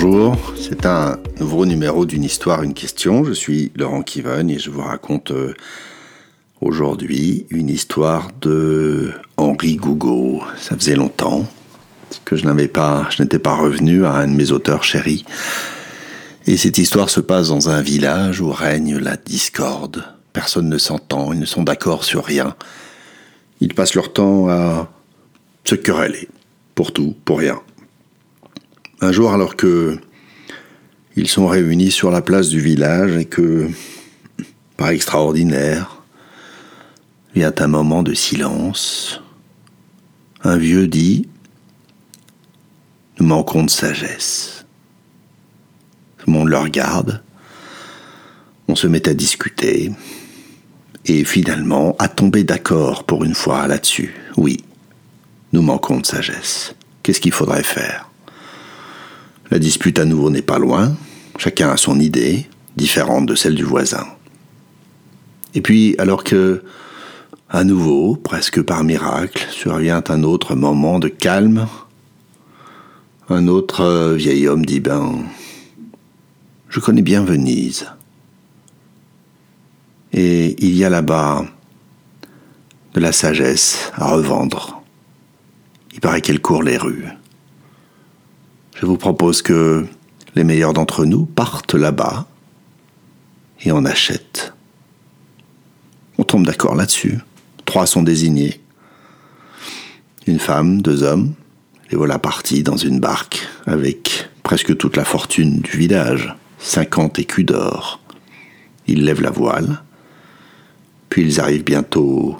Bonjour, c'est un nouveau numéro d'une histoire, une question. Je suis Laurent Kivogne et je vous raconte euh, aujourd'hui une histoire de Henri Gougaud. Ça faisait longtemps que je n'avais pas, je n'étais pas revenu à un de mes auteurs chéris. Et cette histoire se passe dans un village où règne la discorde. Personne ne s'entend, ils ne sont d'accord sur rien. Ils passent leur temps à se quereller. Pour tout, pour rien. Un jour, alors que ils sont réunis sur la place du village et que, par extraordinaire, vient un moment de silence, un vieux dit Nous manquons de sagesse. Tout le monde le regarde, on se met à discuter, et finalement à tomber d'accord pour une fois là-dessus. Oui, nous manquons de sagesse. Qu'est-ce qu'il faudrait faire? La dispute à nouveau n'est pas loin, chacun a son idée, différente de celle du voisin. Et puis, alors que, à nouveau, presque par miracle, survient un autre moment de calme, un autre euh, vieil homme dit Ben, je connais bien Venise. Et il y a là-bas de la sagesse à revendre. Il paraît qu'elle court les rues. Je vous propose que les meilleurs d'entre nous partent là-bas et en achètent. On tombe d'accord là-dessus. Trois sont désignés. Une femme, deux hommes. Les voilà partis dans une barque avec presque toute la fortune du village, cinquante écus d'or. Ils lèvent la voile, puis ils arrivent bientôt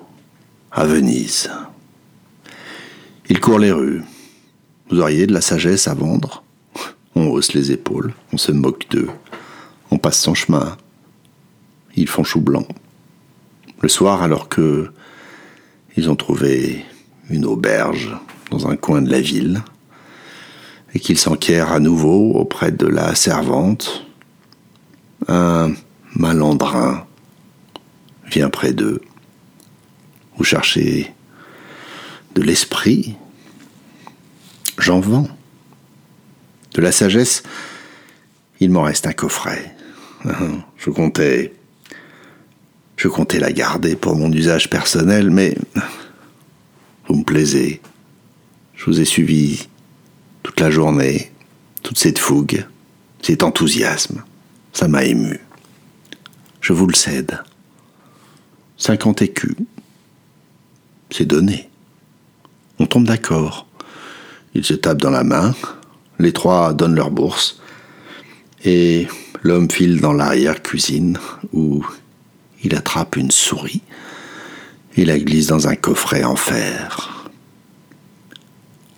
à Venise. Ils courent les rues, vous auriez de la sagesse à vendre On hausse les épaules, on se moque d'eux, on passe son chemin. Ils font chou blanc. Le soir, alors que ils ont trouvé une auberge dans un coin de la ville, et qu'ils s'enquièrent à nouveau auprès de la servante, un malandrin vient près d'eux. Vous cherchez de l'esprit j'en vends. De la sagesse, il m'en reste un coffret. Je comptais. Je comptais la garder pour mon usage personnel, mais. Vous me plaisez. Je vous ai suivi toute la journée, toute cette fougue, cet enthousiasme. Ça m'a ému. Je vous le cède. 50 écus. C'est donné. On tombe d'accord. Ils se tapent dans la main, les trois donnent leur bourse, et l'homme file dans l'arrière-cuisine où il attrape une souris et la glisse dans un coffret en fer.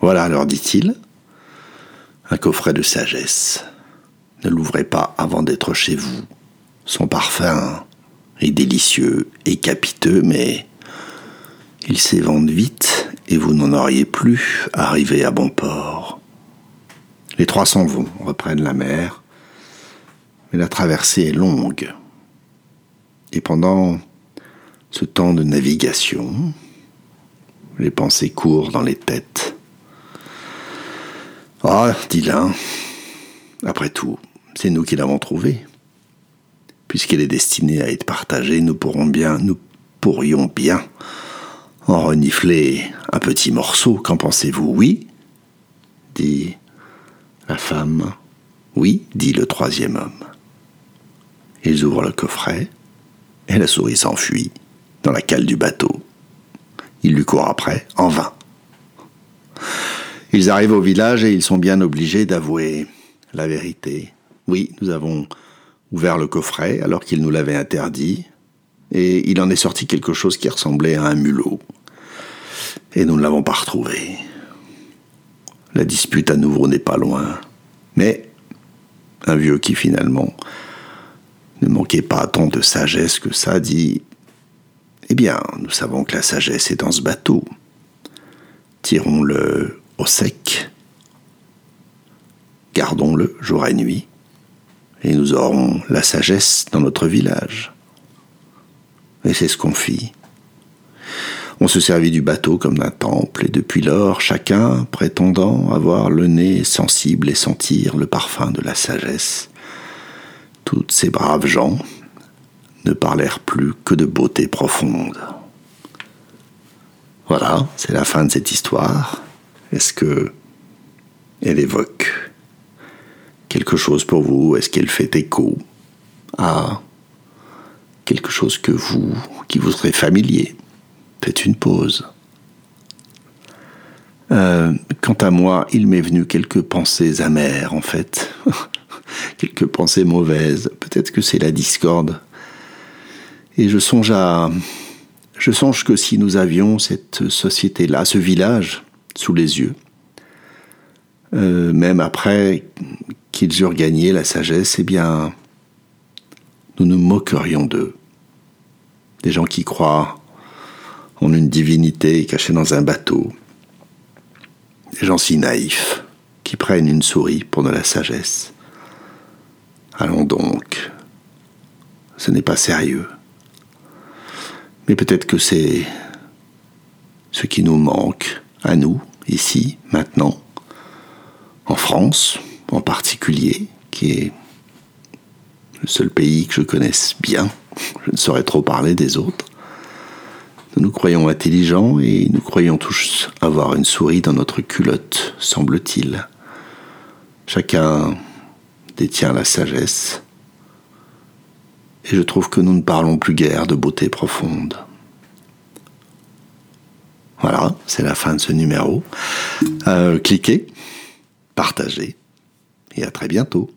Voilà, leur dit-il, un coffret de sagesse. Ne l'ouvrez pas avant d'être chez vous. Son parfum est délicieux et capiteux, mais il s'évente vite et vous n'en auriez plus arrivé à bon port. Les trois s'en vont, reprennent la mer, mais la traversée est longue. Et pendant ce temps de navigation, les pensées courent dans les têtes. Ah, dit l'un, après tout, c'est nous qui l'avons trouvée. Puisqu'elle est destinée à être partagée, nous pourrons bien, nous pourrions bien en renifler un petit morceau. Qu'en pensez-vous? Oui dit la femme. Oui, dit le troisième homme. Ils ouvrent le coffret et la souris s'enfuit dans la cale du bateau. Ils lui courent après, en vain. Ils arrivent au village et ils sont bien obligés d'avouer la vérité. Oui, nous avons ouvert le coffret alors qu'il nous l'avait interdit, et il en est sorti quelque chose qui ressemblait à un mulot et nous ne l'avons pas retrouvé. La dispute à nouveau n'est pas loin, mais un vieux qui finalement ne manquait pas tant de sagesse que ça dit Eh bien, nous savons que la sagesse est dans ce bateau. Tirons-le au sec, gardons-le jour et nuit, et nous aurons la sagesse dans notre village. Et c'est ce qu'on fit. On se servit du bateau comme d'un temple, et depuis lors, chacun prétendant avoir le nez sensible et sentir le parfum de la sagesse. Toutes ces braves gens ne parlèrent plus que de beauté profonde. Voilà, c'est la fin de cette histoire. Est-ce que elle évoque quelque chose pour vous? Est-ce qu'elle fait écho à quelque chose que vous, qui vous serait familier? Faites une pause. Euh, quant à moi, il m'est venu quelques pensées amères, en fait. quelques pensées mauvaises. Peut-être que c'est la discorde. Et je songe à. Je songe que si nous avions cette société-là, ce village, sous les yeux, euh, même après qu'ils eurent gagné la sagesse, eh bien, nous nous moquerions d'eux. Des gens qui croient en une divinité cachée dans un bateau. Des gens si naïfs, qui prennent une souris pour de la sagesse. Allons donc, ce n'est pas sérieux. Mais peut-être que c'est ce qui nous manque, à nous, ici, maintenant, en France en particulier, qui est le seul pays que je connaisse bien. Je ne saurais trop parler des autres. Nous nous croyons intelligents et nous croyons tous avoir une souris dans notre culotte, semble-t-il. Chacun détient la sagesse. Et je trouve que nous ne parlons plus guère de beauté profonde. Voilà, c'est la fin de ce numéro. Euh, cliquez, partagez et à très bientôt.